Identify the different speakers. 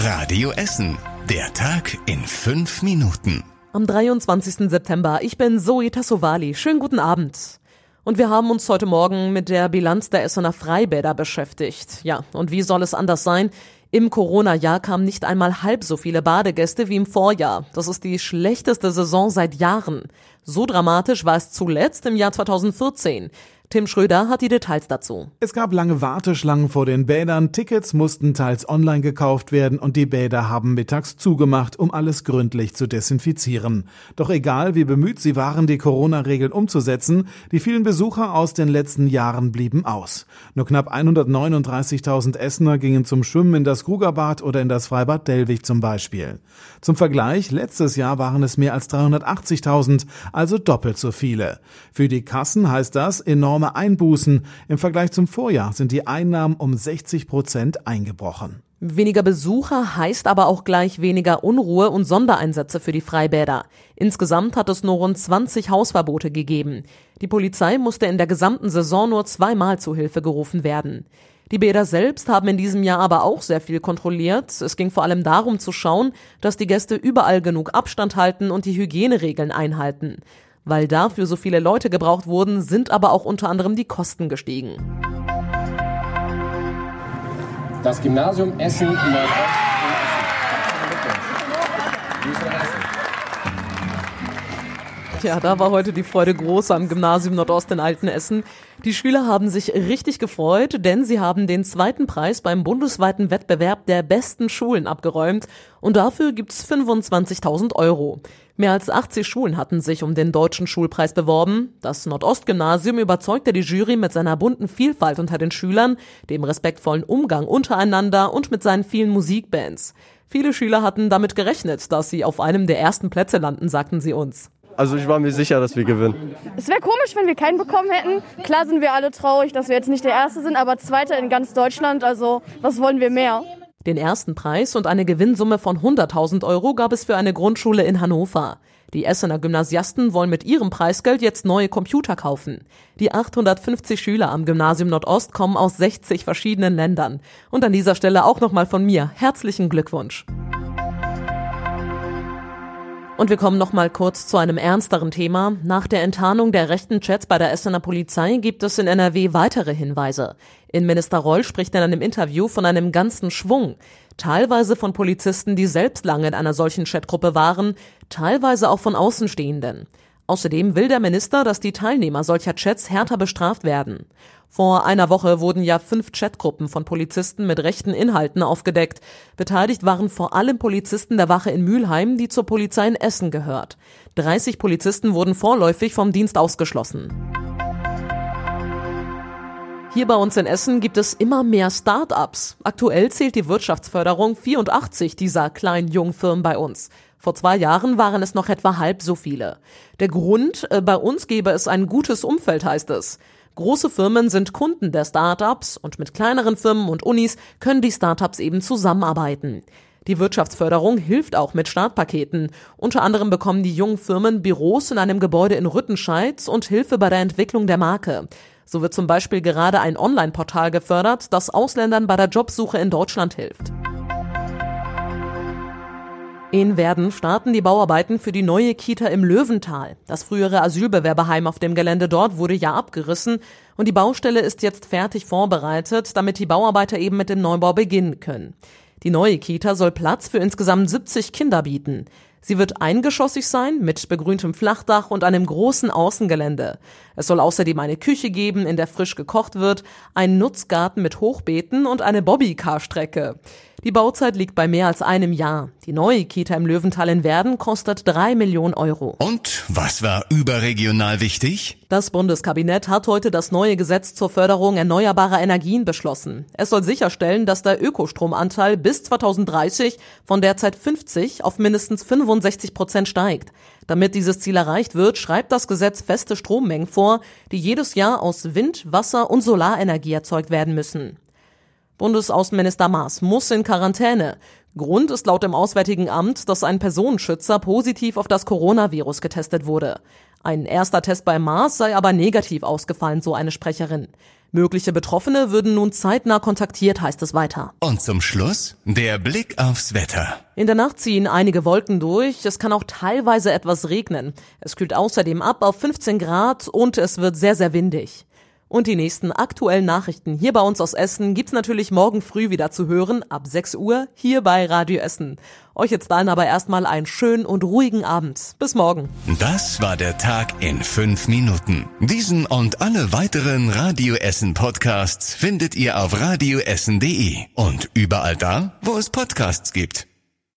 Speaker 1: Radio Essen. Der Tag in fünf Minuten.
Speaker 2: Am 23. September. Ich bin Zoe Tassovali. Schönen guten Abend. Und wir haben uns heute Morgen mit der Bilanz der Essener Freibäder beschäftigt. Ja, und wie soll es anders sein? Im Corona-Jahr kamen nicht einmal halb so viele Badegäste wie im Vorjahr. Das ist die schlechteste Saison seit Jahren. So dramatisch war es zuletzt im Jahr 2014. Tim Schröder hat die Details dazu.
Speaker 3: Es gab lange Warteschlangen vor den Bädern, Tickets mussten teils online gekauft werden und die Bäder haben mittags zugemacht, um alles gründlich zu desinfizieren. Doch egal, wie bemüht sie waren, die Corona-Regeln umzusetzen, die vielen Besucher aus den letzten Jahren blieben aus. Nur knapp 139.000 Essener gingen zum Schwimmen in das Krugerbad oder in das Freibad Dellwig zum Beispiel. Zum Vergleich, letztes Jahr waren es mehr als 380.000, also doppelt so viele. Für die Kassen heißt das enorm enorme Einbußen. Im Vergleich zum Vorjahr sind die Einnahmen um 60 Prozent eingebrochen.
Speaker 2: Weniger Besucher heißt aber auch gleich weniger Unruhe und Sondereinsätze für die Freibäder. Insgesamt hat es nur rund 20 Hausverbote gegeben. Die Polizei musste in der gesamten Saison nur zweimal zu Hilfe gerufen werden. Die Bäder selbst haben in diesem Jahr aber auch sehr viel kontrolliert. Es ging vor allem darum zu schauen, dass die Gäste überall genug Abstand halten und die Hygieneregeln einhalten. Weil dafür so viele Leute gebraucht wurden, sind aber auch unter anderem die Kosten gestiegen.
Speaker 4: Das Gymnasium Essen Nordost.
Speaker 2: Ja, da war heute die Freude groß am Gymnasium Nordost in Altenessen. Die Schüler haben sich richtig gefreut, denn sie haben den zweiten Preis beim bundesweiten Wettbewerb der besten Schulen abgeräumt und dafür gibt's 25.000 Euro. Mehr als 80 Schulen hatten sich um den deutschen Schulpreis beworben. Das Nordostgymnasium überzeugte die Jury mit seiner bunten Vielfalt unter den Schülern, dem respektvollen Umgang untereinander und mit seinen vielen Musikbands. Viele Schüler hatten damit gerechnet, dass sie auf einem der ersten Plätze landen, sagten sie uns.
Speaker 5: Also ich war mir sicher, dass wir gewinnen.
Speaker 6: Es wäre komisch, wenn wir keinen bekommen hätten. Klar sind wir alle traurig, dass wir jetzt nicht der Erste sind, aber Zweiter in ganz Deutschland. Also was wollen wir mehr?
Speaker 2: Den ersten Preis und eine Gewinnsumme von 100.000 Euro gab es für eine Grundschule in Hannover. Die Essener Gymnasiasten wollen mit ihrem Preisgeld jetzt neue Computer kaufen. Die 850 Schüler am Gymnasium Nordost kommen aus 60 verschiedenen Ländern. Und an dieser Stelle auch nochmal von mir herzlichen Glückwunsch. Und wir kommen noch mal kurz zu einem ernsteren Thema. Nach der Enttarnung der rechten Chats bei der Essener Polizei gibt es in NRW weitere Hinweise. Innenminister Reul spricht in einem Interview von einem ganzen Schwung. Teilweise von Polizisten, die selbst lange in einer solchen Chatgruppe waren, teilweise auch von Außenstehenden. Außerdem will der Minister, dass die Teilnehmer solcher Chats härter bestraft werden. Vor einer Woche wurden ja fünf Chatgruppen von Polizisten mit rechten Inhalten aufgedeckt. Beteiligt waren vor allem Polizisten der Wache in Mülheim, die zur Polizei in Essen gehört. 30 Polizisten wurden vorläufig vom Dienst ausgeschlossen. Hier bei uns in Essen gibt es immer mehr Start-ups. Aktuell zählt die Wirtschaftsförderung 84 dieser kleinen jungen Firmen bei uns. Vor zwei Jahren waren es noch etwa halb so viele. Der Grund, äh, bei uns gäbe es ein gutes Umfeld, heißt es. Große Firmen sind Kunden der Startups und mit kleineren Firmen und Unis können die Startups eben zusammenarbeiten. Die Wirtschaftsförderung hilft auch mit Startpaketen. Unter anderem bekommen die jungen Firmen Büros in einem Gebäude in Rüttenscheid und Hilfe bei der Entwicklung der Marke. So wird zum Beispiel gerade ein Online-Portal gefördert, das Ausländern bei der Jobsuche in Deutschland hilft. In Werden starten die Bauarbeiten für die neue Kita im Löwental. Das frühere Asylbewerberheim auf dem Gelände dort wurde ja abgerissen und die Baustelle ist jetzt fertig vorbereitet, damit die Bauarbeiter eben mit dem Neubau beginnen können. Die neue Kita soll Platz für insgesamt 70 Kinder bieten. Sie wird eingeschossig sein, mit begrüntem Flachdach und einem großen Außengelände. Es soll außerdem eine Küche geben, in der frisch gekocht wird, einen Nutzgarten mit Hochbeeten und eine Bobbycar-Strecke. Die Bauzeit liegt bei mehr als einem Jahr. Die neue Kita im Löwental in Werden kostet drei Millionen Euro.
Speaker 1: Und was war überregional wichtig?
Speaker 2: Das Bundeskabinett hat heute das neue Gesetz zur Förderung erneuerbarer Energien beschlossen. Es soll sicherstellen, dass der Ökostromanteil bis 2030 von derzeit 50 auf mindestens 65 Prozent steigt. Damit dieses Ziel erreicht wird, schreibt das Gesetz feste Strommengen vor, die jedes Jahr aus Wind, Wasser und Solarenergie erzeugt werden müssen. Bundesaußenminister Maas muss in Quarantäne. Grund ist laut dem Auswärtigen Amt, dass ein Personenschützer positiv auf das Coronavirus getestet wurde. Ein erster Test bei Maas sei aber negativ ausgefallen, so eine Sprecherin. Mögliche Betroffene würden nun zeitnah kontaktiert, heißt es weiter.
Speaker 1: Und zum Schluss der Blick aufs Wetter.
Speaker 2: In der Nacht ziehen einige Wolken durch, es kann auch teilweise etwas regnen. Es kühlt außerdem ab auf 15 Grad und es wird sehr, sehr windig. Und die nächsten aktuellen Nachrichten hier bei uns aus Essen gibt's natürlich morgen früh wieder zu hören, ab 6 Uhr, hier bei Radio Essen. Euch jetzt allen aber erstmal einen schönen und ruhigen Abend. Bis morgen.
Speaker 1: Das war der Tag in fünf Minuten. Diesen und alle weiteren Radio Essen Podcasts findet ihr auf radioessen.de und überall da, wo es Podcasts gibt.